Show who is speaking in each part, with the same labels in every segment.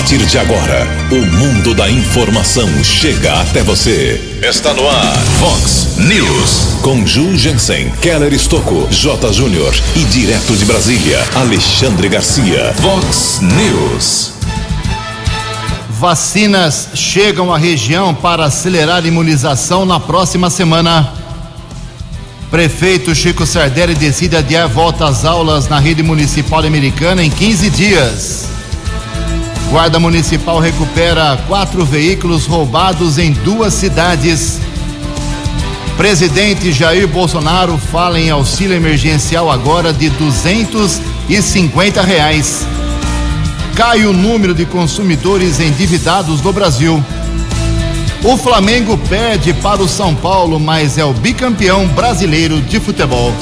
Speaker 1: partir de agora, o mundo da informação chega até você. Está no ar, Fox News. Com Ju Jensen, Keller Estocco, J. Júnior e direto de Brasília, Alexandre Garcia. Fox News.
Speaker 2: Vacinas chegam à região para acelerar a imunização na próxima semana. Prefeito Chico Sardelli decide adiar volta às aulas na rede municipal americana em 15 dias. Guarda Municipal recupera quatro veículos roubados em duas cidades. Presidente Jair Bolsonaro fala em auxílio emergencial agora de 250 reais. Cai o número de consumidores endividados no Brasil. O Flamengo perde para o São Paulo, mas é o bicampeão brasileiro de futebol.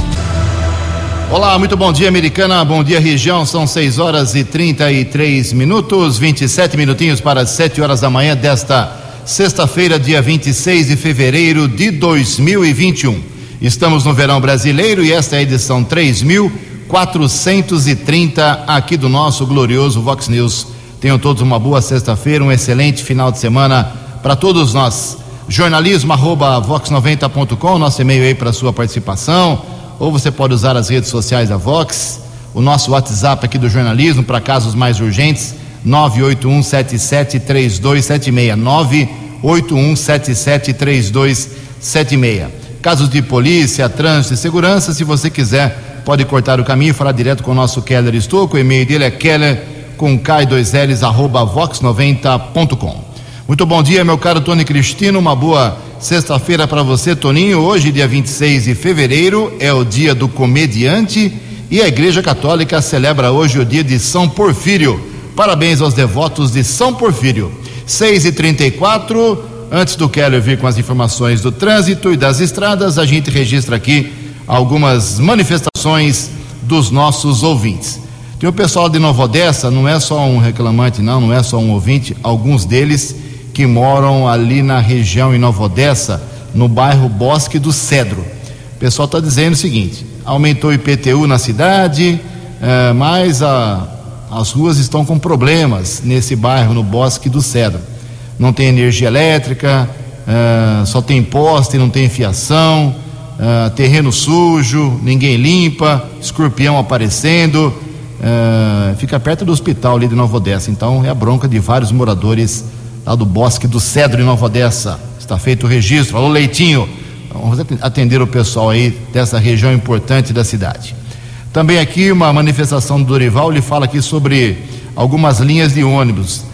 Speaker 2: Olá, muito bom dia, americana. Bom dia, região. São 6 horas e 33 minutos, 27 minutinhos para as 7 horas da manhã desta sexta-feira, dia 26 de fevereiro de 2021. Estamos no verão brasileiro e esta é a edição 3430 aqui do nosso glorioso Vox News. Tenham todos uma boa sexta-feira, um excelente final de semana para todos nós. Jornalismo arroba vox90.com, nosso e-mail aí para sua participação, ou você pode usar as redes sociais da Vox, o nosso WhatsApp aqui do jornalismo para casos mais urgentes, 981773276, 981773276. Casos de polícia, trânsito e segurança, se você quiser, pode cortar o caminho e falar direto com o nosso Keller Estouco, o e-mail dele é keller com k2ls arroba vox90.com. Muito bom dia, meu caro Tony Cristino. Uma boa sexta-feira para você, Toninho. Hoje, dia 26 de fevereiro, é o dia do comediante e a Igreja Católica celebra hoje o dia de São Porfírio. Parabéns aos devotos de São Porfírio. 6 e 34 Antes do Keller vir com as informações do trânsito e das estradas, a gente registra aqui algumas manifestações dos nossos ouvintes. Tem o pessoal de Nova Odessa, não é só um reclamante, não, não é só um ouvinte, alguns deles que moram ali na região em Nova Odessa, no bairro Bosque do Cedro. O pessoal está dizendo o seguinte: aumentou o IPTU na cidade, é, mas a, as ruas estão com problemas nesse bairro, no Bosque do Cedro. Não tem energia elétrica, é, só tem poste, não tem fiação, é, terreno sujo, ninguém limpa, escorpião aparecendo. fica perto do hospital ali de Nova Odessa, então é a bronca de vários moradores lá do Bosque do Cedro em Nova Odessa. Está feito o registro. Alô, Leitinho. Vamos atender o pessoal aí dessa região importante da cidade. Também aqui uma manifestação do Dorival, ele fala aqui sobre algumas linhas de ônibus.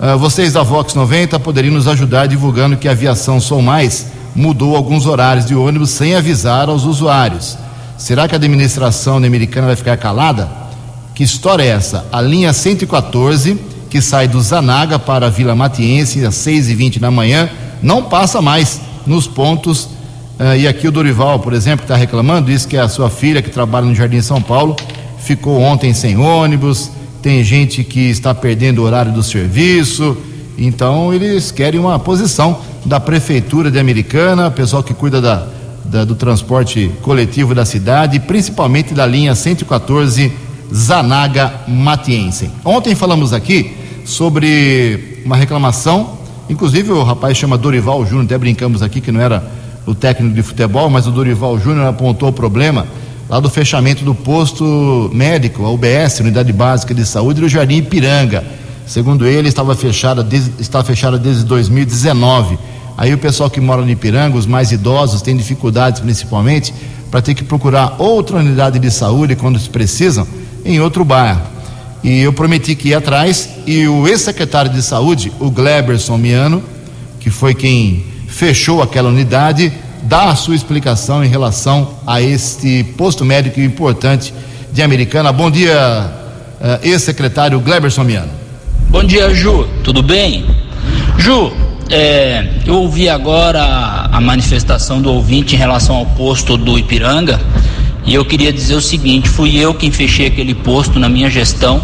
Speaker 2: Uh, vocês da Vox 90 poderiam nos ajudar divulgando que a aviação Sou Mais mudou alguns horários de ônibus sem avisar aos usuários. Será que a administração americana vai ficar calada? Que história é essa? A linha 114 que sai do Zanaga para a Vila Matiense às 6h20 da manhã, não passa mais nos pontos. Uh, e aqui o Dorival, por exemplo, está reclamando, diz que a sua filha, que trabalha no Jardim São Paulo, ficou ontem sem ônibus. Tem gente que está perdendo o horário do serviço. Então, eles querem uma posição da Prefeitura de Americana, pessoal que cuida da, da, do transporte coletivo da cidade, principalmente da linha 114 Zanaga Matiense. Ontem falamos aqui sobre uma reclamação, inclusive o rapaz chama Dorival Júnior, até brincamos aqui que não era o técnico de futebol, mas o Dorival Júnior apontou o problema lá do fechamento do posto médico, a UBS, Unidade Básica de Saúde, do Jardim Ipiranga. Segundo ele, estava fechada está fechada desde 2019. Aí o pessoal que mora no Ipiranga, os mais idosos, tem dificuldades principalmente para ter que procurar outra unidade de saúde quando se precisam em outro bairro. E eu prometi que ia atrás, e o ex-secretário de saúde, o Gleberson Miano, que foi quem fechou aquela unidade, dá a sua explicação em relação a este posto médico importante de Americana. Bom dia, uh, ex-secretário Gleberson Miano.
Speaker 3: Bom dia, Ju. Tudo bem? Ju, é, eu ouvi agora a manifestação do ouvinte em relação ao posto do Ipiranga. E eu queria dizer o seguinte: fui eu quem fechei aquele posto na minha gestão,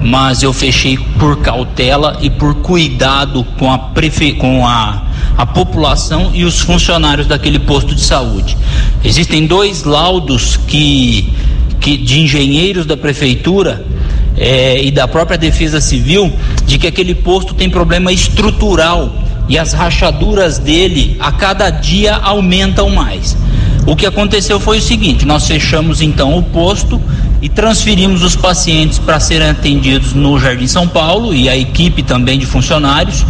Speaker 3: mas eu fechei por cautela e por cuidado com a, prefe... com a, a população e os funcionários daquele posto de saúde. Existem dois laudos que, que de engenheiros da prefeitura é, e da própria Defesa Civil de que aquele posto tem problema estrutural e as rachaduras dele a cada dia aumentam mais. O que aconteceu foi o seguinte: nós fechamos então o posto e transferimos os pacientes para serem atendidos no Jardim São Paulo e a equipe também de funcionários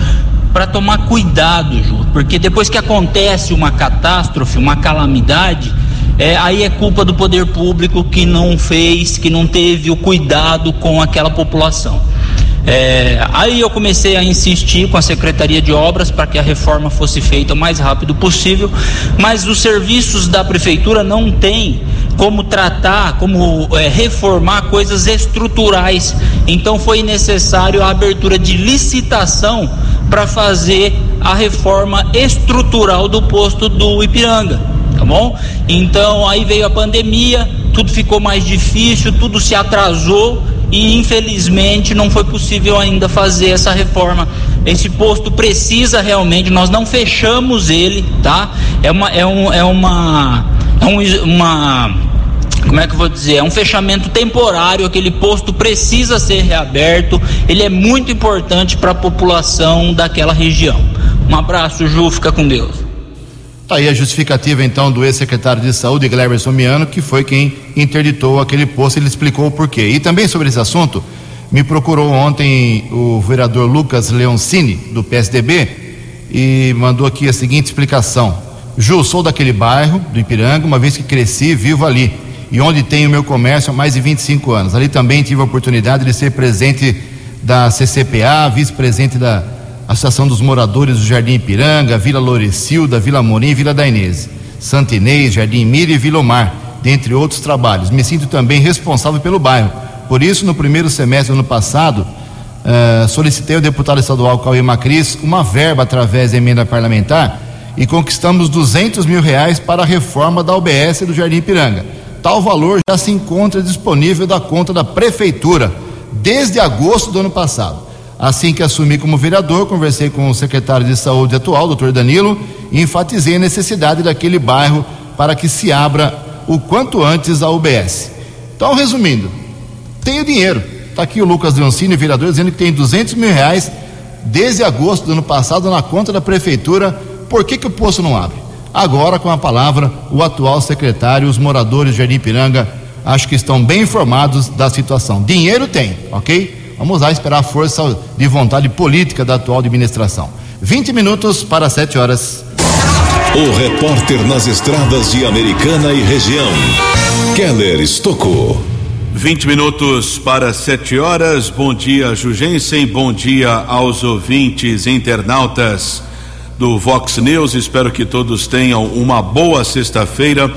Speaker 3: para tomar cuidado, Ju, porque depois que acontece uma catástrofe, uma calamidade, é, aí é culpa do poder público que não fez, que não teve o cuidado com aquela população. É, aí eu comecei a insistir com a Secretaria de Obras para que a reforma fosse feita o mais rápido possível, mas os serviços da Prefeitura não têm como tratar, como é, reformar coisas estruturais. Então foi necessário a abertura de licitação para fazer a reforma estrutural do posto do Ipiranga, tá bom? Então aí veio a pandemia, tudo ficou mais difícil, tudo se atrasou e infelizmente não foi possível ainda fazer essa reforma. Esse posto precisa realmente, nós não fechamos ele, tá? É uma é um é uma é um, uma como é que eu vou dizer? É um fechamento temporário, aquele posto precisa ser reaberto, ele é muito importante para a população daquela região. Um abraço, Ju, fica com Deus.
Speaker 2: Tá aí a justificativa então do ex-secretário de saúde, Gleberson Miano, que foi quem interditou aquele posto, ele explicou o porquê. E também sobre esse assunto, me procurou ontem o vereador Lucas Leoncini, do PSDB, e mandou aqui a seguinte explicação. Ju, sou daquele bairro, do Ipiranga, uma vez que cresci vivo ali, e onde tenho meu comércio há mais de 25 anos. Ali também tive a oportunidade de ser presidente da CCPA, vice-presidente da Associação dos Moradores do Jardim Ipiranga, Vila Lorecilda, Vila Morim e Vila da Inês, Santa Inês, Jardim Mira e Vila Omar, dentre outros trabalhos. Me sinto também responsável pelo bairro. Por isso, no primeiro semestre do ano passado, uh, solicitei ao deputado estadual Cauê Macris uma verba através da emenda parlamentar e conquistamos 200 mil reais para a reforma da UBS do Jardim Ipiranga. Tal valor já se encontra disponível da conta da prefeitura desde agosto do ano passado. Assim que assumi como vereador, conversei com o secretário de saúde atual, doutor Danilo, e enfatizei a necessidade daquele bairro para que se abra o quanto antes a UBS. Então, resumindo, tenho dinheiro. Está aqui o Lucas Leoncini, vereador, dizendo que tem 200 mil reais desde agosto do ano passado na conta da prefeitura. Por que, que o poço não abre? Agora, com a palavra, o atual secretário, os moradores de Jardim Piranga, acho que estão bem informados da situação. Dinheiro tem, ok? Vamos lá esperar a força de vontade política da atual administração. 20 minutos para 7 horas.
Speaker 1: O repórter nas estradas de Americana e região, Keller Estocou.
Speaker 4: 20 minutos para 7 horas. Bom dia, Jugensen. Bom dia aos ouvintes internautas do Vox News. Espero que todos tenham uma boa sexta-feira,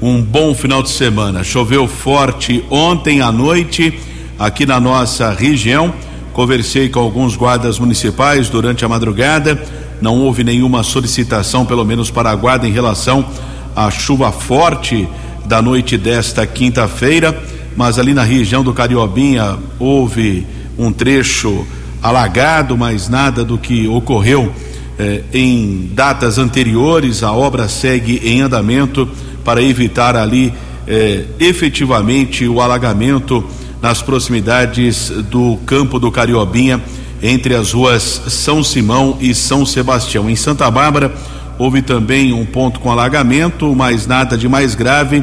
Speaker 4: um bom final de semana. Choveu forte ontem à noite aqui na nossa região. Conversei com alguns guardas municipais durante a madrugada. Não houve nenhuma solicitação, pelo menos para a guarda, em relação à chuva forte da noite desta quinta-feira. Mas ali na região do Cariobinha houve um trecho alagado, mas nada do que ocorreu eh, em datas anteriores. A obra segue em andamento para evitar ali eh, efetivamente o alagamento nas proximidades do campo do Cariobinha, entre as ruas São Simão e São Sebastião. Em Santa Bárbara, houve também um ponto com alagamento, mas nada de mais grave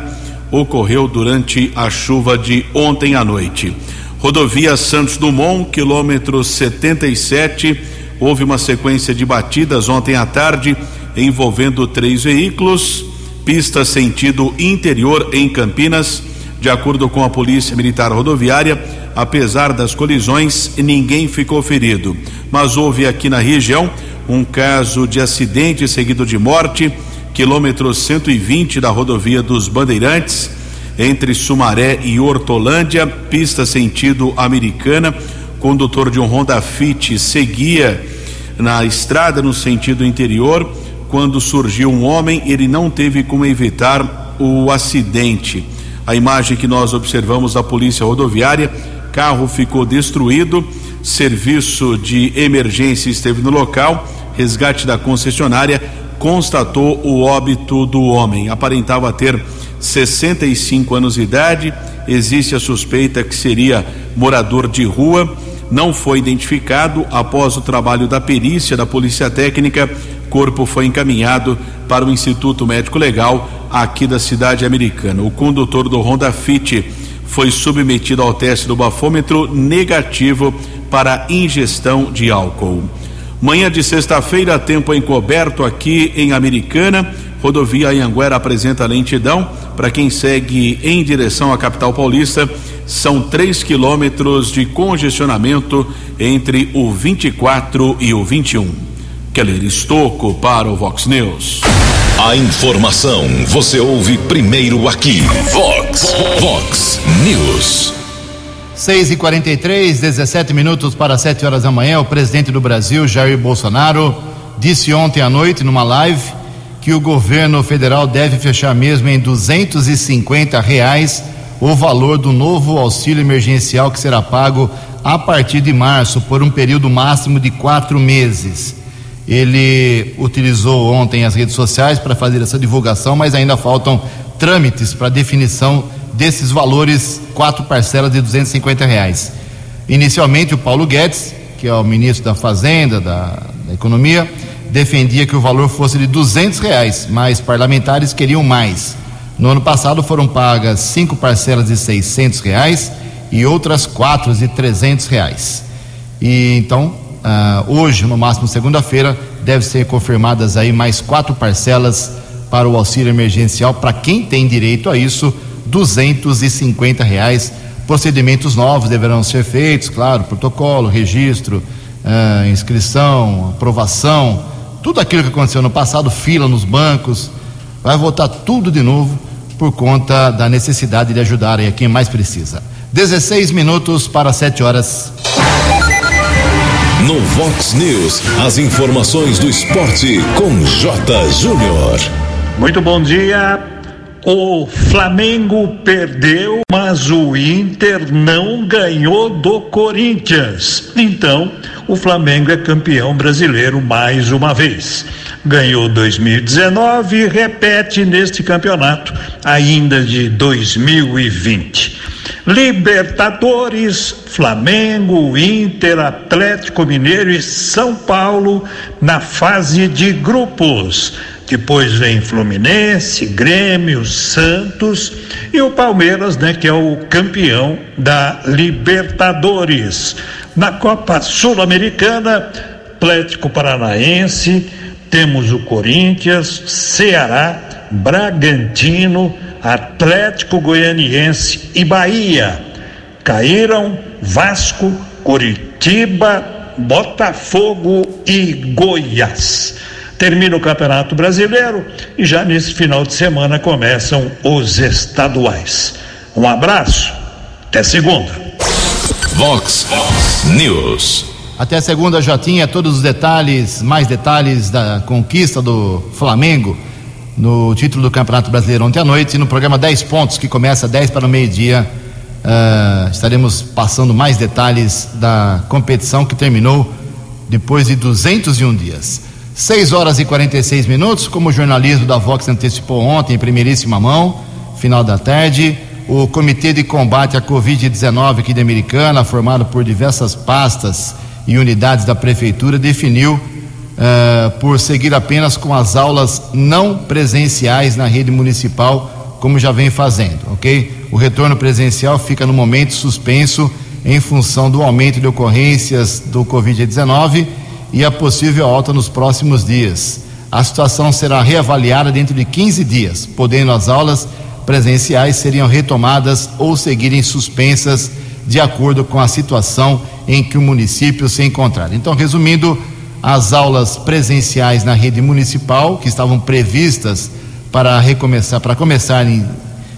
Speaker 4: ocorreu durante a chuva de ontem à noite. Rodovia Santos Dumont, quilômetro 77, houve uma sequência de batidas ontem à tarde envolvendo três veículos, pista sentido interior em Campinas de acordo com a Polícia Militar Rodoviária, apesar das colisões, ninguém ficou ferido. Mas houve aqui na região um caso de acidente seguido de morte, quilômetro 120 da rodovia dos Bandeirantes, entre Sumaré e Hortolândia, pista sentido americana. Condutor de um Honda Fit seguia na estrada no sentido interior. Quando surgiu um homem, ele não teve como evitar o acidente a imagem que nós observamos da polícia rodoviária, carro ficou destruído, serviço de emergência esteve no local, resgate da concessionária constatou o óbito do homem. Aparentava ter 65 anos de idade. Existe a suspeita que seria morador de rua. Não foi identificado. Após o trabalho da perícia da Polícia Técnica, corpo foi encaminhado para o Instituto Médico Legal aqui da cidade americana. O condutor do Honda Fit foi submetido ao teste do bafômetro negativo para ingestão de álcool. Manhã de sexta-feira, tempo encoberto aqui em Americana. Rodovia Anhanguera apresenta lentidão para quem segue em direção à capital paulista. São 3 quilômetros de congestionamento entre o 24 e o 21. Keller Estocco para o Vox News.
Speaker 1: A informação você ouve primeiro aqui. Vox, Vox News.
Speaker 2: 6 e 43 17 minutos para 7 horas da manhã. O presidente do Brasil, Jair Bolsonaro, disse ontem à noite, numa live, que o governo federal deve fechar mesmo em 250 reais o valor do novo auxílio emergencial que será pago a partir de março, por um período máximo de quatro meses. Ele utilizou ontem as redes sociais para fazer essa divulgação, mas ainda faltam trâmites para definição desses valores, quatro parcelas de 250 reais. Inicialmente, o Paulo Guedes, que é o ministro da Fazenda, da, da Economia, defendia que o valor fosse de 200 reais, mas parlamentares queriam mais. No ano passado foram pagas cinco parcelas de 600 reais e outras quatro de 300 reais. E então, uh, hoje, no máximo segunda-feira, deve ser confirmadas aí mais quatro parcelas para o auxílio emergencial para quem tem direito a isso 250 reais. Procedimentos novos deverão ser feitos, claro, protocolo, registro, uh, inscrição, aprovação, tudo aquilo que aconteceu no passado, fila nos bancos, vai voltar tudo de novo por conta da necessidade de ajudar a quem mais precisa. 16 minutos para 7 horas.
Speaker 1: No Vox News, as informações do esporte com J. Júnior.
Speaker 5: Muito bom dia. O Flamengo perdeu, mas o Inter não ganhou do Corinthians. Então, o Flamengo é campeão brasileiro mais uma vez. Ganhou 2019 e repete neste campeonato ainda de 2020. Libertadores, Flamengo, Inter, Atlético Mineiro e São Paulo na fase de grupos. Depois vem Fluminense, Grêmio, Santos e o Palmeiras, né, que é o campeão da Libertadores. Na Copa Sul-Americana, Atlético Paranaense, temos o Corinthians, Ceará, Bragantino, Atlético Goianiense e Bahia. Caíram Vasco, Curitiba, Botafogo e Goiás termina o Campeonato Brasileiro e já nesse final de semana começam os estaduais. Um abraço, até segunda.
Speaker 1: Vox News.
Speaker 2: Até segunda já tinha todos os detalhes, mais detalhes da conquista do Flamengo no título do Campeonato Brasileiro ontem à noite, no programa 10 pontos, que começa 10 para o meio-dia. Uh, estaremos passando mais detalhes da competição que terminou depois de 201 dias. 6 horas e 46 minutos, como o jornalismo da Vox antecipou ontem, em primeiríssima mão, final da tarde, o Comitê de Combate à Covid-19 aqui de Americana, formado por diversas pastas e unidades da Prefeitura, definiu uh, por seguir apenas com as aulas não presenciais na rede municipal, como já vem fazendo, ok? O retorno presencial fica no momento suspenso em função do aumento de ocorrências do Covid-19 e a possível alta nos próximos dias. A situação será reavaliada dentro de 15 dias, podendo as aulas presenciais seriam retomadas ou seguirem suspensas de acordo com a situação em que o município se encontrar. Então, resumindo, as aulas presenciais na rede municipal, que estavam previstas para recomeçar, para começar em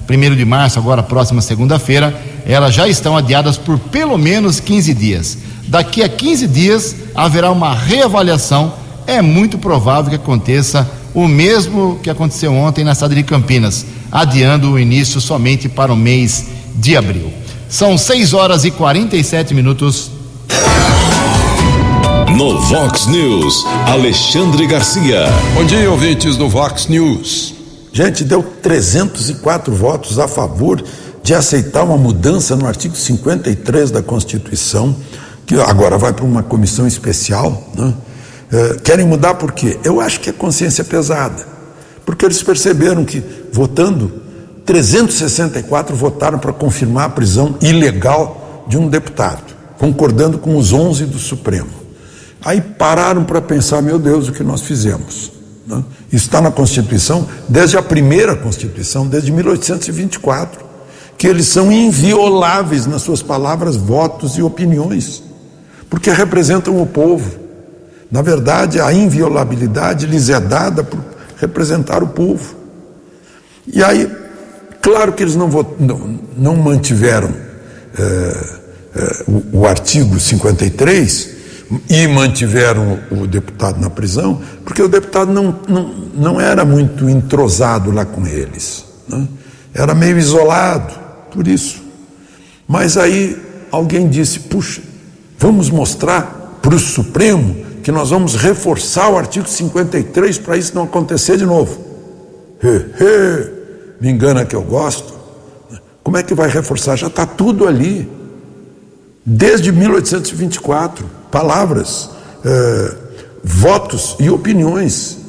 Speaker 2: 1 de março, agora próxima segunda-feira, elas já estão adiadas por pelo menos 15 dias. Daqui a 15 dias haverá uma reavaliação. É muito provável que aconteça o mesmo que aconteceu ontem na cidade de Campinas, adiando o início somente para o mês de abril. São 6 horas e 47 minutos.
Speaker 1: No Vox News, Alexandre Garcia.
Speaker 6: Bom dia, ouvintes do Vox News. Gente, deu 304 votos a favor de aceitar uma mudança no artigo 53 da Constituição, que agora vai para uma comissão especial. Né? É, querem mudar por quê? Eu acho que é consciência pesada. Porque eles perceberam que, votando, 364 votaram para confirmar a prisão ilegal de um deputado, concordando com os 11 do Supremo. Aí pararam para pensar: meu Deus, o que nós fizemos? Né? Está na Constituição, desde a primeira Constituição, desde 1824, que eles são invioláveis nas suas palavras, votos e opiniões, porque representam o povo. Na verdade, a inviolabilidade lhes é dada por representar o povo. E aí, claro que eles não, não, não mantiveram é, é, o, o artigo 53 e mantiveram o deputado na prisão, porque o deputado não, não, não era muito entrosado lá com eles, né? era meio isolado, por isso. Mas aí alguém disse: puxa, vamos mostrar para o Supremo que nós vamos reforçar o artigo 53 para isso não acontecer de novo. He, he, me engana que eu gosto. Como é que vai reforçar? Já está tudo ali. Desde 1824 palavras, eh, votos e opiniões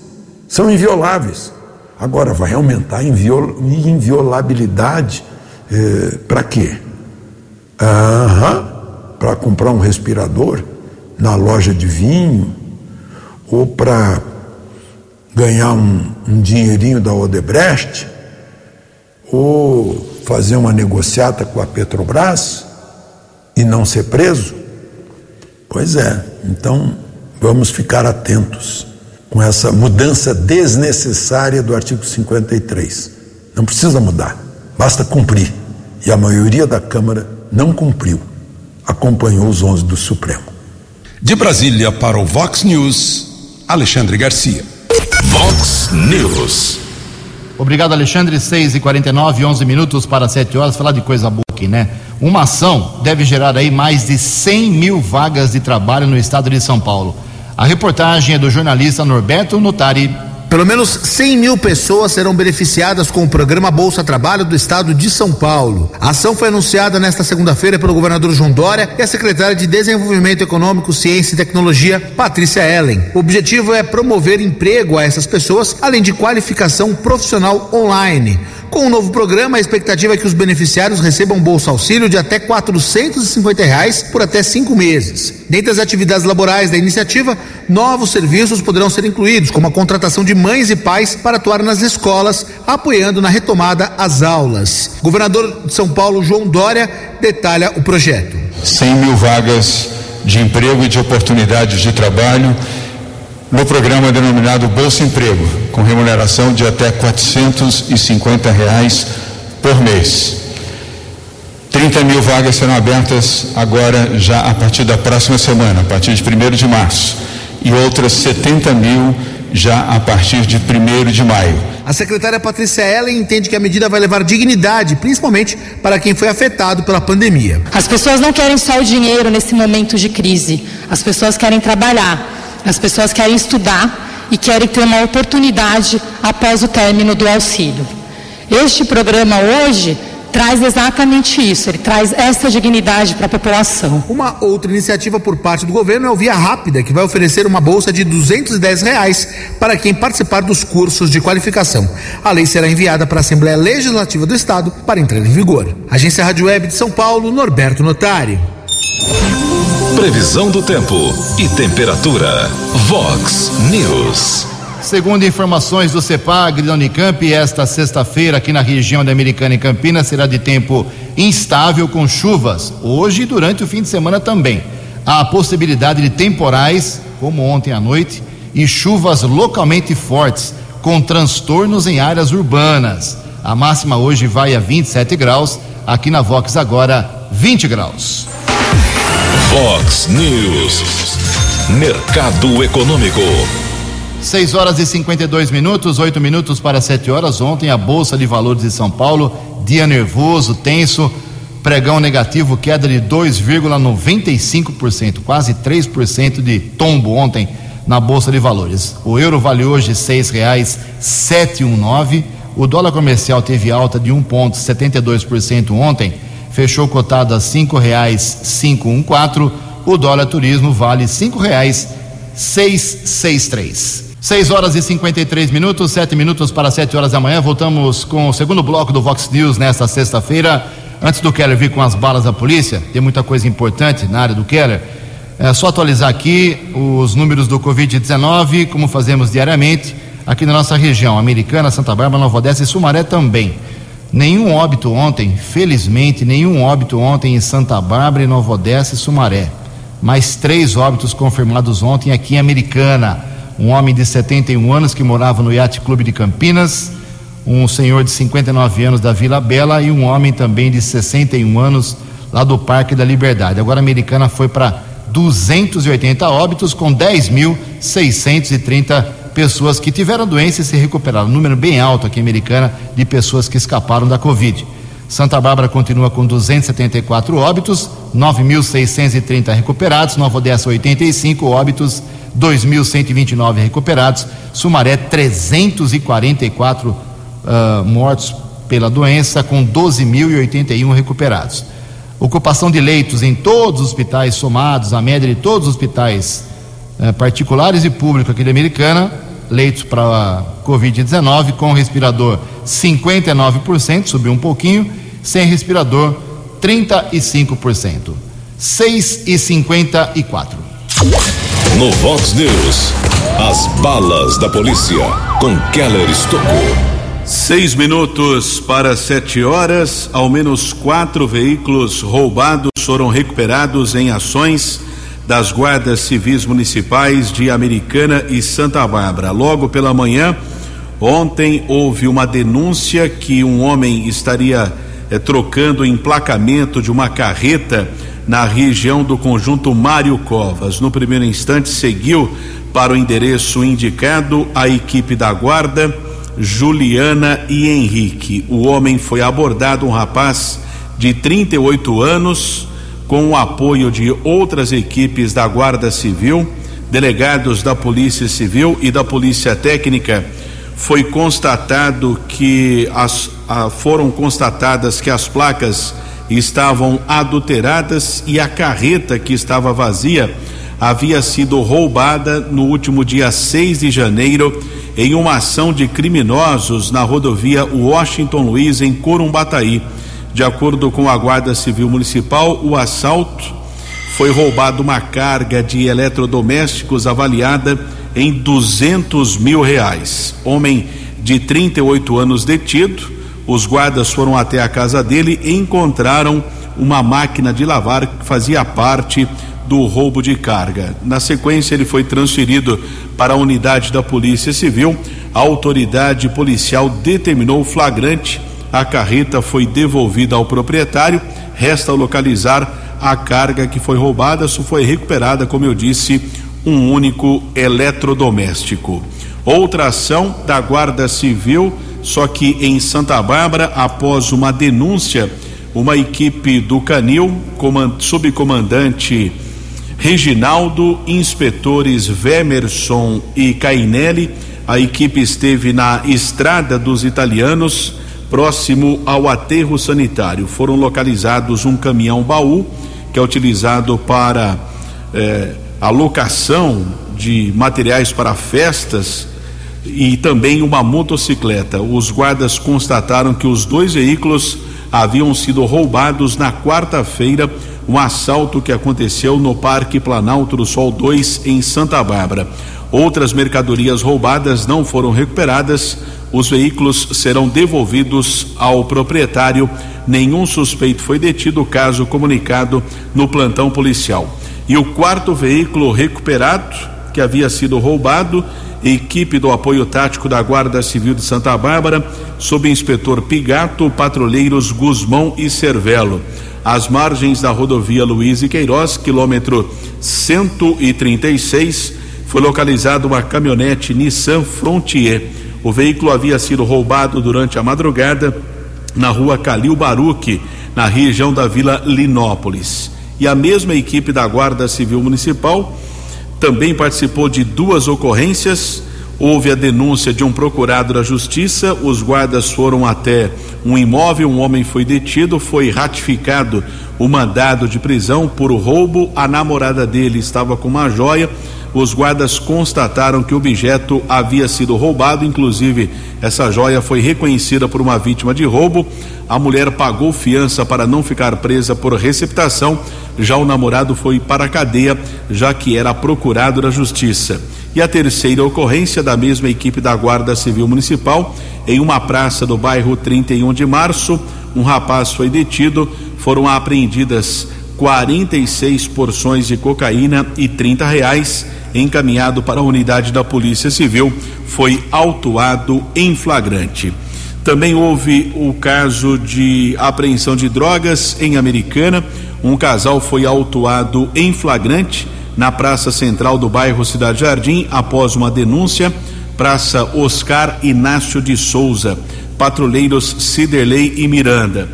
Speaker 6: são invioláveis. Agora, vai aumentar a inviolabilidade eh, para quê? para comprar um respirador na loja de vinho ou para ganhar um, um dinheirinho da Odebrecht ou fazer uma negociata com a Petrobras e não ser preso? Pois é, então vamos ficar atentos com essa mudança desnecessária do artigo 53. Não precisa mudar, basta cumprir. E a maioria da Câmara não cumpriu, acompanhou os 11 do Supremo.
Speaker 1: De Brasília para o Vox News, Alexandre Garcia. Vox News.
Speaker 2: Obrigado, Alexandre. 6 e 49 11 minutos para 7 horas. Falar de coisa boa aqui, né? Uma ação deve gerar aí mais de 100 mil vagas de trabalho no estado de São Paulo. A reportagem é do jornalista Norberto Notari.
Speaker 7: Pelo menos 100 mil pessoas serão beneficiadas com o programa Bolsa Trabalho do Estado de São Paulo. A ação foi anunciada nesta segunda-feira pelo governador João Dória e a secretária de Desenvolvimento Econômico, Ciência e Tecnologia, Patrícia Ellen. O objetivo é promover emprego a essas pessoas, além de qualificação profissional online. Com o novo programa, a expectativa é que os beneficiários recebam bolsa auxílio de até 450 reais por até cinco meses. Dentre as atividades laborais da iniciativa, novos serviços poderão ser incluídos, como a contratação de mães e pais para atuar nas escolas, apoiando na retomada às aulas. Governador de São Paulo, João Dória, detalha o projeto.
Speaker 8: 100 mil vagas de emprego e de oportunidades de trabalho no programa denominado Bolsa Emprego, com remuneração de até 450 reais por mês. 30 mil vagas serão abertas agora, já a partir da próxima semana, a partir de 1 de março, e outras 70 mil já a partir de 1 de maio.
Speaker 7: A secretária Patrícia Ellen entende que a medida vai levar dignidade, principalmente para quem foi afetado pela pandemia.
Speaker 9: As pessoas não querem só o dinheiro nesse momento de crise, as pessoas querem trabalhar. As pessoas querem estudar e querem ter uma oportunidade após o término do auxílio. Este programa hoje traz exatamente isso, ele traz essa dignidade para a população.
Speaker 7: Uma outra iniciativa por parte do governo é o Via Rápida, que vai oferecer uma bolsa de 210 reais para quem participar dos cursos de qualificação. A lei será enviada para a Assembleia Legislativa do Estado para entrar em vigor. Agência Rádio Web de São Paulo, Norberto Notari.
Speaker 1: Previsão do tempo e temperatura. Vox News.
Speaker 2: Segundo informações do CEPAG da Unicamp, esta sexta-feira aqui na região da Americana e Campinas será de tempo instável com chuvas, hoje e durante o fim de semana também. Há a possibilidade de temporais, como ontem à noite, e chuvas localmente fortes, com transtornos em áreas urbanas. A máxima hoje vai a 27 graus, aqui na Vox agora 20 graus.
Speaker 1: Fox News. Mercado Econômico.
Speaker 2: 6 horas e 52 minutos, 8 minutos para 7 horas. Ontem a Bolsa de Valores de São Paulo, dia nervoso, tenso, pregão negativo, queda de 2,95%, quase 3% de tombo ontem na Bolsa de Valores. O euro vale hoje R$ 6,719, O dólar comercial teve alta de 1,72% ontem, fechou cotado a um quatro. O dólar turismo vale seis três. 6 horas e 53 minutos, 7 minutos para 7 horas da manhã. Voltamos com o segundo bloco do Vox News nesta sexta-feira. Antes do Keller vir com as balas da polícia, tem muita coisa importante na área do Keller. É só atualizar aqui os números do Covid-19, como fazemos diariamente, aqui na nossa região, Americana, Santa Bárbara, Nova Odessa e Sumaré também. Nenhum óbito ontem, felizmente, nenhum óbito ontem em Santa Bárbara, Nova Odessa e Sumaré. Mais três óbitos confirmados ontem aqui em Americana um homem de 71 anos que morava no Yacht Clube de Campinas, um senhor de 59 anos da Vila Bela e um homem também de 61 anos lá do Parque da Liberdade. Agora a americana foi para 280 óbitos com 10.630 pessoas que tiveram doença e se recuperaram. Um número bem alto aqui Americana de pessoas que escaparam da Covid. Santa Bárbara continua com 274 óbitos, 9.630 recuperados, Nova Odessa 85 óbitos 2.129 recuperados, Sumaré 344 uh, mortos pela doença, com 12.081 recuperados. Ocupação de leitos em todos os hospitais somados, a média de todos os hospitais uh, particulares e públicos aqui da Americana, leitos para Covid-19, com respirador 59%, subiu um pouquinho, sem respirador 35%. 6 e 54.
Speaker 1: No Vox News, as balas da polícia com Keller Estocou.
Speaker 4: Seis minutos para sete horas, ao menos quatro veículos roubados foram recuperados em ações das guardas civis municipais de Americana e Santa Bárbara. Logo pela manhã, ontem houve uma denúncia que um homem estaria eh, trocando o emplacamento de uma carreta na região do conjunto Mário Covas. No primeiro instante, seguiu para o endereço indicado a equipe da guarda, Juliana e Henrique. O homem foi abordado, um rapaz de 38 anos, com o apoio de outras equipes da Guarda Civil, delegados da Polícia Civil e da Polícia Técnica. Foi constatado que as, ah, foram constatadas que as placas estavam adulteradas e a carreta que estava vazia havia sido roubada no último dia 6 de janeiro em uma ação de criminosos na rodovia Washington Luiz em Corumbataí. De acordo com a Guarda Civil Municipal, o assalto foi roubado uma carga de eletrodomésticos avaliada em 200 mil reais. Homem de 38 anos detido os guardas foram até a casa dele e encontraram uma máquina de lavar que fazia parte do roubo de carga. Na sequência, ele foi transferido para a unidade da Polícia Civil. A autoridade policial determinou o flagrante. A carreta foi devolvida ao proprietário. Resta localizar a carga que foi roubada. Só foi recuperada, como eu disse, um único eletrodoméstico. Outra ação da Guarda Civil só que em Santa Bárbara, após uma denúncia, uma equipe do Canil, subcomandante Reginaldo, inspetores Vemerson e Cainelli, a equipe esteve na Estrada dos Italianos, próximo ao aterro sanitário. Foram localizados um caminhão baú, que é utilizado para eh, alocação de materiais para festas e também uma motocicleta. Os guardas constataram que os dois veículos haviam sido roubados na quarta-feira, um assalto que aconteceu no Parque Planalto do Sol 2 em Santa Bárbara. Outras mercadorias roubadas não foram recuperadas. Os veículos serão devolvidos ao proprietário. Nenhum suspeito foi detido, caso comunicado no plantão policial. E o quarto veículo recuperado, que havia sido roubado, equipe do apoio tático da Guarda Civil de Santa Bárbara, sob inspetor Pigato, patrulheiros Guzmão e Cervelo. Às margens da rodovia Luiz e Queiroz, quilômetro 136, foi localizada uma caminhonete Nissan Frontier. O veículo havia sido roubado durante a madrugada na rua Calil Baruque, na região da Vila Linópolis. E a mesma equipe da Guarda Civil Municipal também participou de duas ocorrências. houve a denúncia de um procurado da justiça, os guardas foram até um imóvel, um homem foi detido, foi ratificado o mandado de prisão por roubo, a namorada dele estava com uma joia. Os guardas constataram que o objeto havia sido roubado, inclusive essa joia foi reconhecida por uma vítima de roubo. A mulher pagou fiança para não ficar presa por receptação, já o namorado foi para a cadeia, já que era procurado da justiça. E a terceira ocorrência da mesma equipe da Guarda Civil Municipal, em uma praça do bairro 31 de março, um rapaz foi detido, foram apreendidas 46 porções de cocaína e 30 reais. Encaminhado para a unidade da Polícia Civil, foi autuado em flagrante. Também houve o caso de apreensão de drogas em Americana. Um casal foi autuado em flagrante na Praça Central do bairro Cidade Jardim após uma denúncia. Praça Oscar Inácio de Souza, patrulheiros Ciderley e Miranda.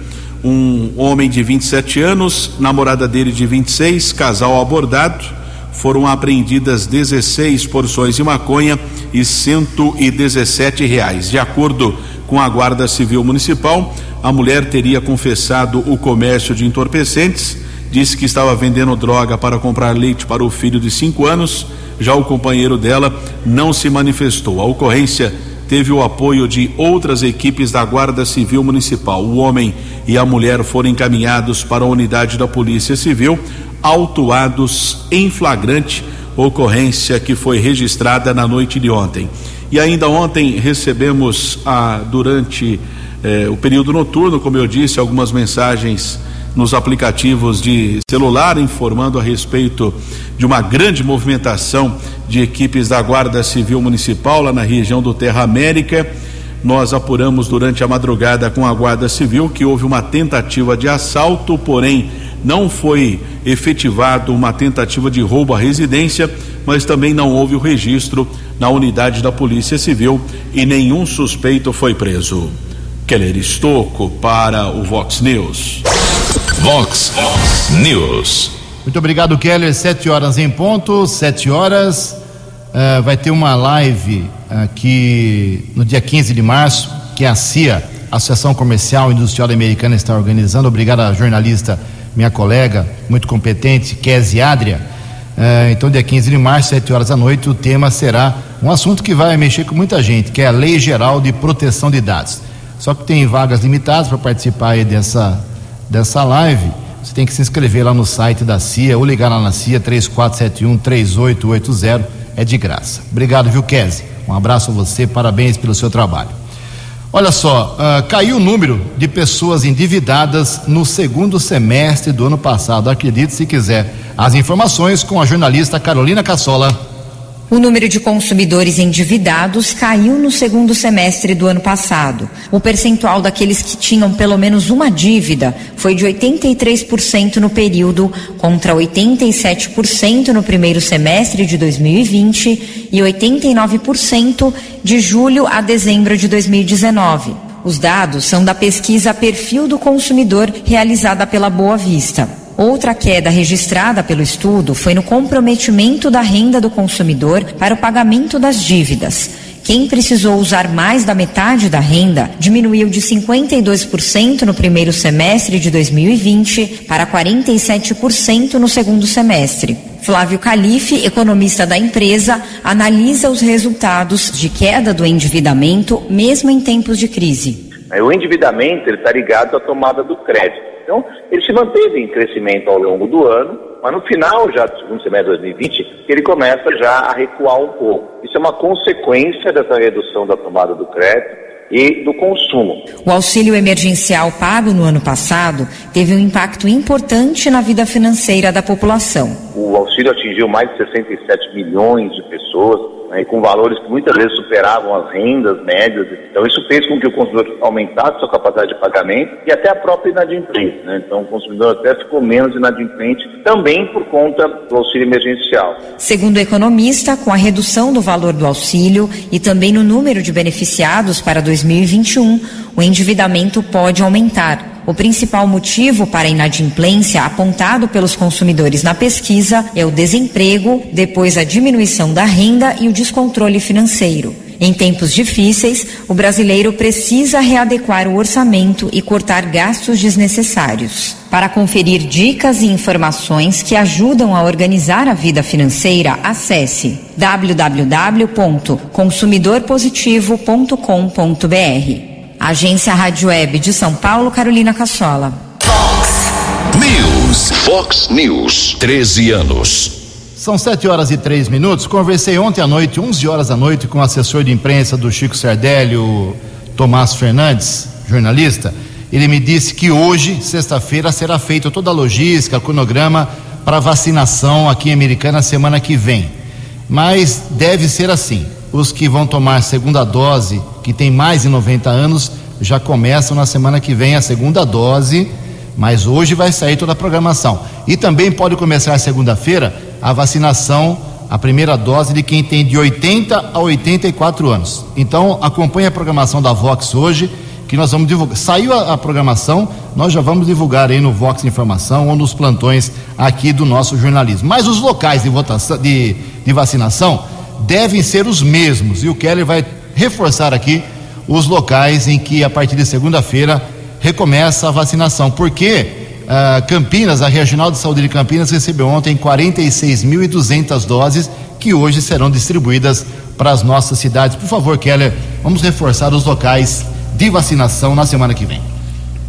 Speaker 4: Um homem de 27 anos, namorada dele de 26, casal abordado. Foram apreendidas 16 porções de maconha e 117 reais. De acordo com a Guarda Civil Municipal, a mulher teria confessado o comércio de entorpecentes disse que estava vendendo droga para comprar leite para o filho de cinco anos. Já o companheiro dela não se manifestou. A ocorrência teve o apoio de outras equipes da Guarda Civil Municipal. O homem e a mulher foram encaminhados para a unidade da Polícia Civil, autuados em flagrante, ocorrência que foi registrada na noite de ontem. E ainda ontem recebemos, ah, durante eh, o período noturno, como eu disse, algumas mensagens nos aplicativos de celular, informando a respeito de uma grande movimentação de equipes da Guarda Civil Municipal lá na região do Terra América. Nós apuramos durante a madrugada com a Guarda Civil que houve uma tentativa de assalto, porém não foi efetivado uma tentativa de roubo à residência, mas também não houve o registro na unidade da Polícia Civil e nenhum suspeito foi preso. Keller Estocco para o Vox News.
Speaker 1: Vox News.
Speaker 2: Muito obrigado, Keller. Sete horas em ponto, sete horas. Uh, vai ter uma live aqui no dia 15 de março, que a CIA, Associação Comercial e Industrial Americana, está organizando. Obrigado à jornalista, minha colega, muito competente, Kézia Adria. Uh, então, dia 15 de março, sete horas da noite, o tema será um assunto que vai mexer com muita gente, que é a Lei Geral de Proteção de Dados. Só que tem vagas limitadas para participar dessa dessa live, você tem que se inscrever lá no site da CIA ou ligar lá na CIA 3471-3880, é de graça. Obrigado, viu, Kese? Um abraço a você, parabéns pelo seu trabalho. Olha só, uh, caiu o número de pessoas endividadas no segundo semestre do ano passado. Acredite se quiser. As informações com a jornalista Carolina Cassola.
Speaker 10: O número de consumidores endividados caiu no segundo semestre do ano passado. O percentual daqueles que tinham pelo menos uma dívida foi de 83% no período, contra 87% no primeiro semestre de 2020 e 89% de julho a dezembro de 2019. Os dados são da pesquisa Perfil do Consumidor realizada pela Boa Vista. Outra queda registrada pelo estudo foi no comprometimento da renda do consumidor para o pagamento das dívidas. Quem precisou usar mais da metade da renda diminuiu de 52% no primeiro semestre de 2020 para 47% no segundo semestre. Flávio Calife, economista da empresa, analisa os resultados de queda do endividamento mesmo em tempos de crise.
Speaker 11: O endividamento está ligado à tomada do crédito. Então, ele se manteve em crescimento ao longo do ano, mas no final já do segundo semestre de 2020, ele começa já a recuar um pouco. Isso é uma consequência dessa redução da tomada do crédito e do consumo.
Speaker 10: O auxílio emergencial pago no ano passado teve um impacto importante na vida financeira da população.
Speaker 11: O auxílio atingiu mais de 67 milhões de pessoas, né, com valores que muitas vezes superavam as rendas médias. Então, isso fez com que o consumidor aumentasse sua capacidade de pagamento e até a própria inadimplência. Né? Então, o consumidor até ficou menos inadimplente, também por conta do auxílio emergencial.
Speaker 10: Segundo o economista, com a redução do valor do auxílio e também no número de beneficiados para 2021, o endividamento pode aumentar. O principal motivo para a inadimplência apontado pelos consumidores na pesquisa é o desemprego, depois a diminuição da renda e o descontrole financeiro. Em tempos difíceis, o brasileiro precisa readequar o orçamento e cortar gastos desnecessários. Para conferir dicas e informações que ajudam a organizar a vida financeira, acesse www.consumidorpositivo.com.br. Agência Rádio Web de São Paulo, Carolina Cassola.
Speaker 1: Fox News. Fox News. 13 anos.
Speaker 2: São sete horas e três minutos. Conversei ontem à noite, 11 horas da noite, com o assessor de imprensa do Chico Sardelli, o Tomás Fernandes, jornalista. Ele me disse que hoje, sexta-feira, será feita toda a logística, cronograma para vacinação aqui em Americana semana que vem. Mas deve ser assim: os que vão tomar segunda dose, que tem mais de 90 anos, já começam na semana que vem a segunda dose, mas hoje vai sair toda a programação. E também pode começar segunda-feira a vacinação, a primeira dose de quem tem de 80 a 84 anos. Então acompanhe a programação da Vox hoje, que nós vamos divulgar. Saiu a, a programação, nós já vamos divulgar aí no Vox Informação ou nos plantões aqui do nosso jornalismo. Mas os locais de votação, de, de vacinação devem ser os mesmos. E o Kelly vai reforçar aqui os locais em que, a partir de segunda-feira, recomeça a vacinação. Porque uh, Campinas, a Regional de Saúde de Campinas, recebeu ontem 46.200 doses que hoje serão distribuídas para as nossas cidades. Por favor, Keller, vamos reforçar os locais de vacinação na semana que vem.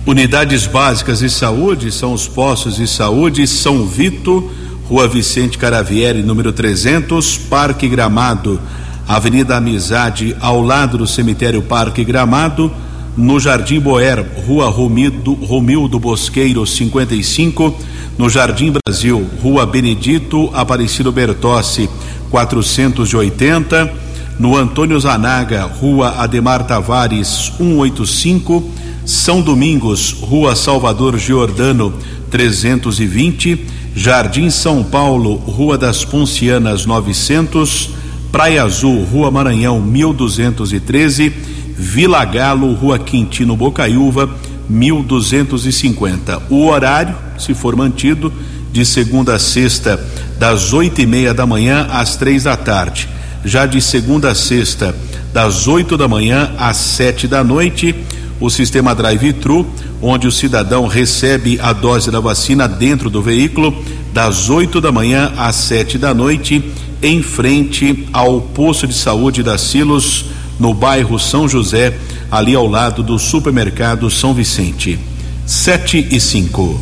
Speaker 4: Unidades básicas de saúde são os postos de saúde São Vito, Rua Vicente Caravieri, número 300, Parque Gramado, Avenida Amizade, ao lado do cemitério Parque Gramado, no Jardim Boer, Rua Romildo, Romildo Bosqueiro 55, no Jardim Brasil, Rua Benedito Aparecido Bertossi 480, no Antônio Zanaga, Rua Ademar Tavares 185, São Domingos, Rua Salvador Giordano 320, Jardim São Paulo, Rua das Poncianas 900, Praia Azul, Rua Maranhão 1213, Vila Galo, Rua Quintino Bocaiúva 1250. O horário, se for mantido, de segunda a sexta, das oito e meia da manhã às três da tarde. Já de segunda a sexta, das oito da manhã às sete da noite o sistema drive-thru, onde o cidadão recebe a dose da vacina dentro do veículo, das 8 da manhã às 7 da noite, em frente ao posto de saúde da Silos, no bairro São José, ali ao lado do supermercado São Vicente. 7 e 5.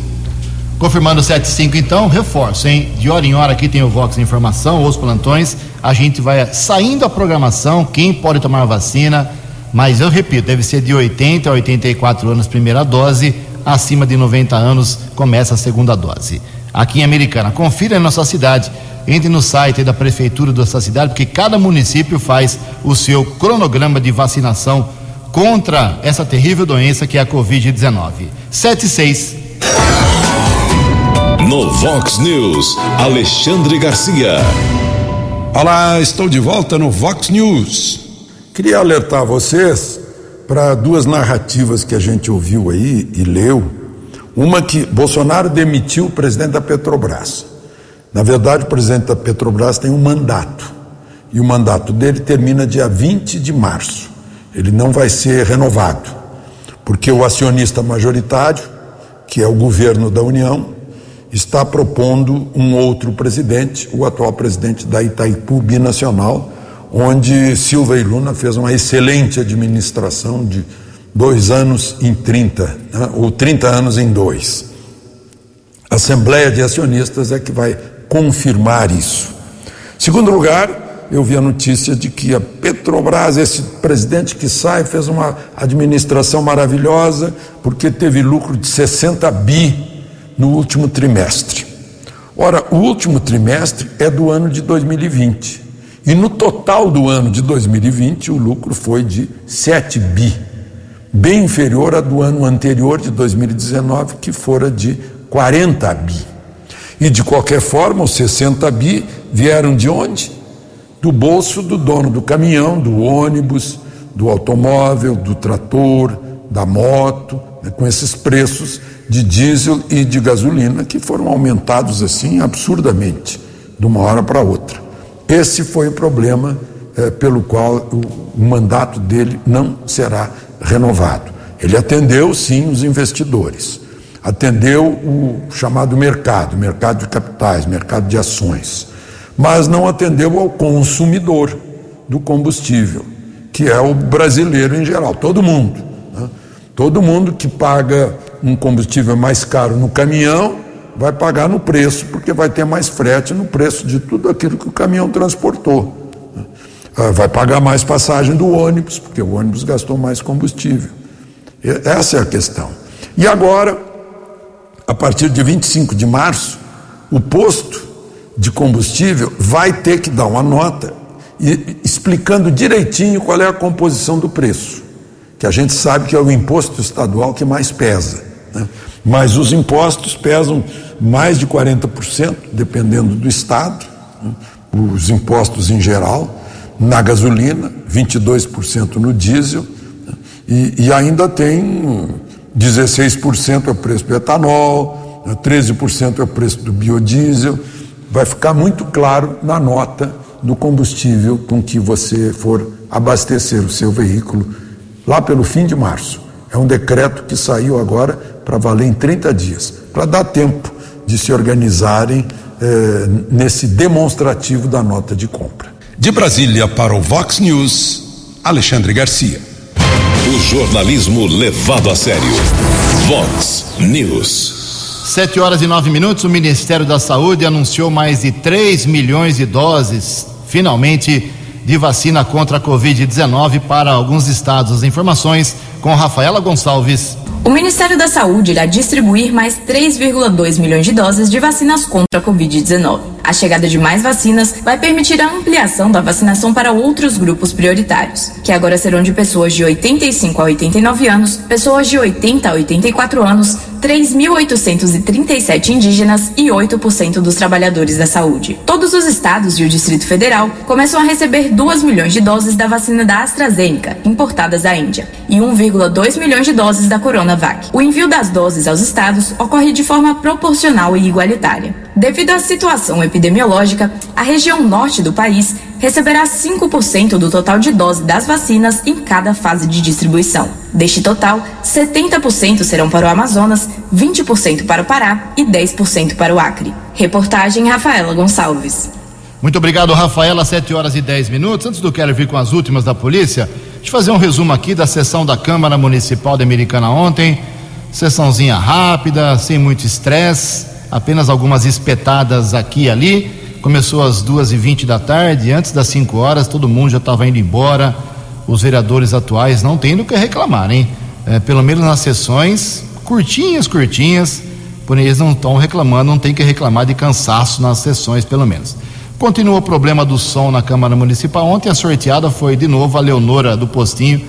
Speaker 2: Confirmando 7 e 5, então, reforço, hein? De hora em hora aqui tem o Vox Informação, os plantões. A gente vai saindo a programação, quem pode tomar vacina mas eu repito, deve ser de 80 a 84 anos primeira dose, acima de 90 anos começa a segunda dose. Aqui em Americana, confira em nossa cidade, entre no site da prefeitura dessa cidade, porque cada município faz o seu cronograma de vacinação contra essa terrível doença que é a Covid-19. 76.
Speaker 1: No Vox News, Alexandre Garcia.
Speaker 6: Olá, estou de volta no Vox News. Queria alertar vocês para duas narrativas que a gente ouviu aí e leu. Uma que Bolsonaro demitiu o presidente da Petrobras. Na verdade, o presidente da Petrobras tem um mandato. E o mandato dele termina dia 20 de março. Ele não vai ser renovado. Porque o acionista majoritário, que é o governo da União, está propondo um outro presidente, o atual presidente da Itaipu Binacional, onde Silva e Luna fez uma excelente administração de dois anos em 30, né, ou 30 anos em dois. A Assembleia de Acionistas é que vai confirmar isso. Segundo lugar, eu vi a notícia de que a Petrobras, esse presidente que sai, fez uma administração maravilhosa, porque teve lucro de 60 bi no último trimestre. Ora, o último trimestre é do ano de 2020. E no total do ano de 2020, o lucro foi de 7 bi, bem inferior a do ano anterior, de 2019, que fora de 40 bi. E de qualquer forma, os 60 bi vieram de onde? Do bolso do dono do caminhão, do ônibus, do automóvel, do trator, da moto, né, com esses preços de diesel e de gasolina que foram aumentados assim absurdamente, de uma hora para outra. Esse foi o problema eh, pelo qual o, mandato dele não será renovado. Ele atendeu, sim, os investidores, atendeu o chamado mercado, mercado de capitais, mercado de ações, mas não atendeu ao consumidor do combustível, que é o brasileiro em geral, todo mundo. Né? Todo mundo que paga um combustível mais caro no caminhão vai pagar no preço, porque vai ter mais frete no preço de tudo aquilo que o caminhão transportou. Ah, vai pagar mais passagem do ônibus, porque o ônibus gastou mais combustível. Essa é a questão. E agora, a partir de 25 de março, o posto de combustível vai ter que dar uma nota explicando direitinho qual é a composição do preço, que a gente sabe que é o imposto estadual que mais pesa. Né? Mas os impostos pesam mais de 40%, dependendo do estado, né? os impostos em geral, na gasolina, 22% no diesel, né? e, e, ainda tem 16% é o preço do etanol, 13% é o preço do biodiesel. Vai ficar muito claro na nota do combustível com que você for abastecer o seu veículo lá pelo fim de março. É um decreto que saiu agora para valer em 30 dias, para dar tempo de se organizarem eh, nesse demonstrativo da nota de compra.
Speaker 1: De Brasília para o Vox News, Alexandre Garcia. O jornalismo levado a sério. Vox News.
Speaker 2: Sete horas e nove minutos, o Ministério da Saúde anunciou mais de 3 milhões de doses, finalmente, de vacina contra a Covid-19 para alguns estados. As informações com Rafaela Gonçalves.
Speaker 12: O Ministério da Saúde irá distribuir mais 3,2 milhões de doses de vacinas contra a Covid-19. A chegada de mais vacinas vai permitir a ampliação da vacinação para outros grupos prioritários, que agora serão de pessoas de 85 a 89 anos, pessoas de 80 a 84 anos, 3.837 indígenas e 8% dos trabalhadores da saúde. Todos os estados e o Distrito Federal começam a receber 2 milhões de doses da vacina da AstraZeneca, importadas da Índia, e 1,2 milhões de doses da Coronavac. O envio das doses aos estados ocorre de forma proporcional e igualitária. Devido à situação epidemiológica, a região norte do país receberá 5% do total de dose das vacinas em cada fase de distribuição. Deste total, 70% serão para o Amazonas, 20% para o Pará e 10% para o Acre. Reportagem Rafaela Gonçalves.
Speaker 2: Muito obrigado, Rafaela. 7 horas e 10 minutos. Antes do Keller vir com as últimas da polícia, deixa eu fazer um resumo aqui da sessão da Câmara Municipal de Americana ontem. Sessãozinha rápida, sem muito estresse, apenas algumas espetadas aqui e ali Começou às duas e vinte da tarde, antes das 5 horas, todo mundo já estava indo embora. Os vereadores atuais não têm do que reclamar, hein? É, pelo menos nas sessões, curtinhas, curtinhas, porém eles não estão reclamando, não tem que reclamar de cansaço nas sessões, pelo menos. Continua o problema do som na Câmara Municipal. Ontem a sorteada foi de novo a Leonora do Postinho.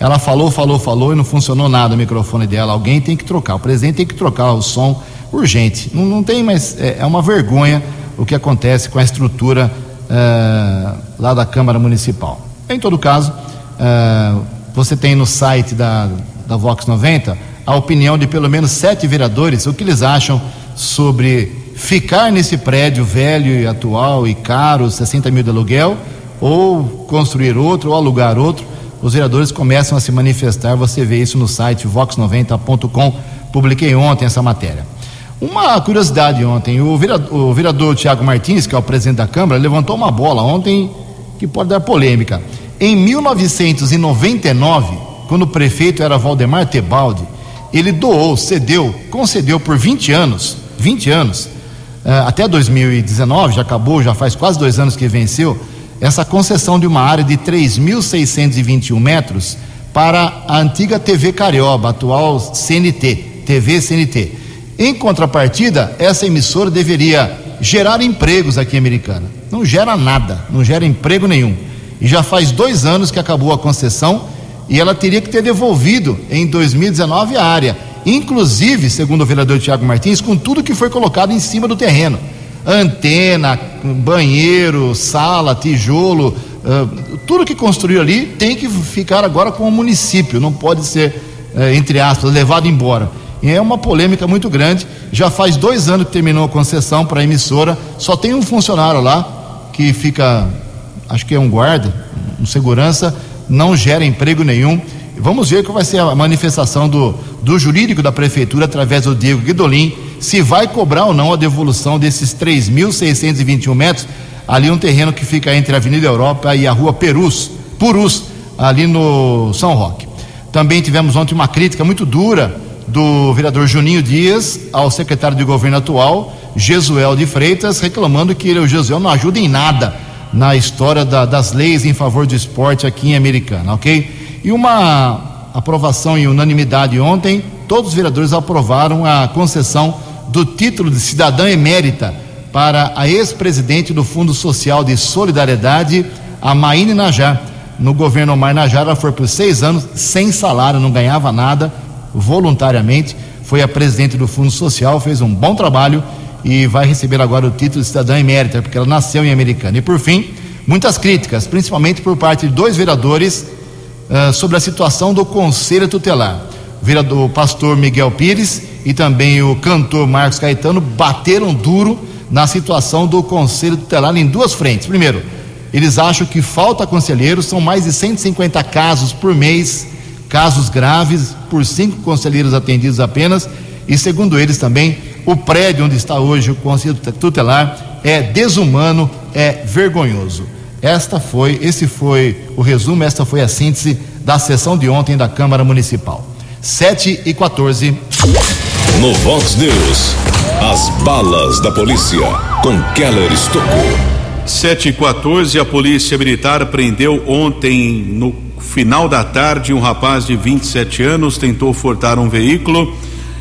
Speaker 2: Ela falou, falou, falou e não funcionou nada o microfone dela. Alguém tem que trocar, o presidente tem que trocar o som urgente. Não, não tem mais, é, é uma vergonha o que acontece com a estrutura uh, lá da Câmara Municipal. Em todo caso, uh, você tem no site da, da Vox 90 a opinião de pelo menos sete vereadores, o que eles acham sobre ficar nesse prédio velho e atual e caro, 60 mil de aluguel, ou construir outro, ou alugar outro. Os vereadores começam a se manifestar, você vê isso no site vox90.com. Publiquei ontem essa matéria. Uma curiosidade ontem, o vereador, o vereador Tiago Martins, que é o presidente da Câmara, levantou uma bola ontem que pode dar polêmica. Em 1999, quando o prefeito era Valdemar Tebaldi, ele doou, cedeu, concedeu por 20 anos, 20 anos, eh, até 2019, já acabou, já faz quase dois anos que venceu, essa concessão de uma área de 3.621 metros para a antiga TV Carioba, atual CNT, TV CNT. Em contrapartida, essa emissora deveria gerar empregos aqui em Americana. Não gera nada, não gera emprego nenhum. E já faz dois anos que acabou a concessão e ela teria que ter devolvido em 2019 a área. Inclusive, segundo o vereador Tiago Martins, com tudo que foi colocado em cima do terreno: antena, banheiro, sala, tijolo, uh, tudo que construiu ali tem que ficar agora com o município, não pode ser é, entre aspas, levado embora. É uma polêmica muito grande. Já faz dois anos que terminou a concessão para a emissora. Só tem um funcionário lá que fica, acho que é um guarda, um segurança, não gera emprego nenhum. Vamos ver qual vai ser a manifestação do, do jurídico da prefeitura através do Diego Guidolin, se vai cobrar ou não a devolução desses 3.621 metros, ali um terreno que fica entre a Avenida Europa e a Rua Perus, Purus, ali no São Roque. Também tivemos ontem uma crítica muito dura do vereador Juninho Dias ao secretário de governo atual, Jesuel de Freitas, reclamando que ele, o Jesuel não ajuda em nada na história da, das leis em favor do esporte aqui em Americana, ok? E uma aprovação em unanimidade ontem, todos os vereadores aprovaram a concessão do título de cidadã emérita para a ex-presidente do Fundo Social de Solidariedade, a Maíne Najar. No governo Omar Najar, ela foi por seis anos sem salário, não ganhava nada, voluntariamente. Foi a presidente do Fundo Social, fez um bom trabalho e vai receber agora o título de cidadã emérita, porque ela nasceu em Americana. E por fim, muitas críticas, principalmente por parte de dois vereadores, uh, sobre a situação do Conselho Tutelar. O vereador pastor Miguel Pires e também o cantor Marcos Caetano bateram duro na situação do Conselho Tutelar em duas frentes. Primeiro, eles acham que falta conselheiros, são mais de 150 casos por mês, casos graves, por cinco conselheiros atendidos apenas. E segundo eles também, o prédio onde está hoje o Conselho Tutelar é desumano, é vergonhoso. Esta foi, esse foi o resumo, esta foi a síntese da sessão de ontem da Câmara Municipal. 7 e 14.
Speaker 1: No Vox News, as balas da polícia com Keller Estocou.
Speaker 4: 7 e 14, a polícia militar prendeu ontem, no final da tarde, um rapaz de 27 anos tentou furtar um veículo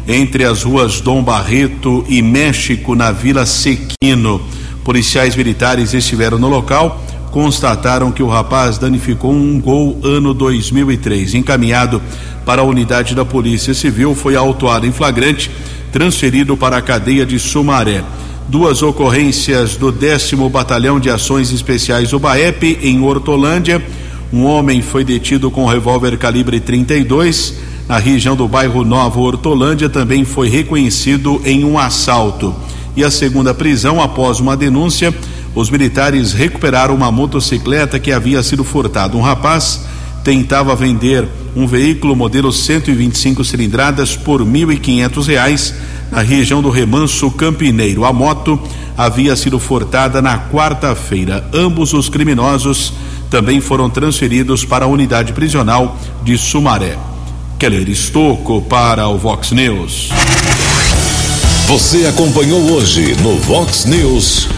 Speaker 4: entre as ruas Dom Barreto e México, na Vila Sequino. Policiais militares estiveram no local, constataram que o rapaz danificou um gol ano 2003. Encaminhado para a unidade da Polícia Civil, foi autuado em flagrante, transferido para a cadeia de Sumaré. Duas ocorrências do 10 Batalhão de Ações Especiais do BAEP, em Hortolândia. Um homem foi detido com revólver calibre 32 na região do bairro Nova Hortolândia, também foi reconhecido em um assalto. E a segunda prisão, após uma denúncia, os militares recuperaram uma motocicleta que havia sido furtada. Um rapaz tentava vender um veículo modelo 125 cilindradas por R$ 1.500 na região do Remanso Campineiro. A moto havia sido furtada na quarta-feira. Ambos os criminosos também foram transferidos para a unidade prisional de Sumaré. Keller Estocco para o Vox News.
Speaker 1: Você acompanhou hoje no Vox News.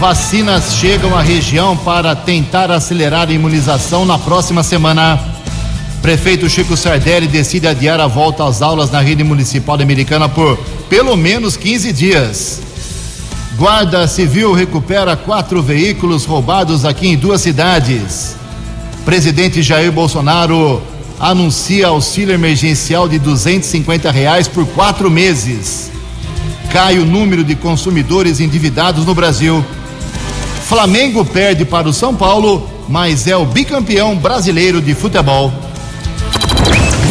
Speaker 2: Vacinas chegam à região para tentar acelerar a imunização na próxima semana. Prefeito Chico Sardelli decide adiar a volta às aulas na rede municipal americana por pelo menos 15 dias. Guarda Civil recupera quatro veículos roubados aqui em duas cidades. Presidente Jair Bolsonaro anuncia auxílio emergencial de 250 reais por quatro meses. Cai o número de consumidores endividados no Brasil. Flamengo perde para o São Paulo, mas é o bicampeão brasileiro de futebol.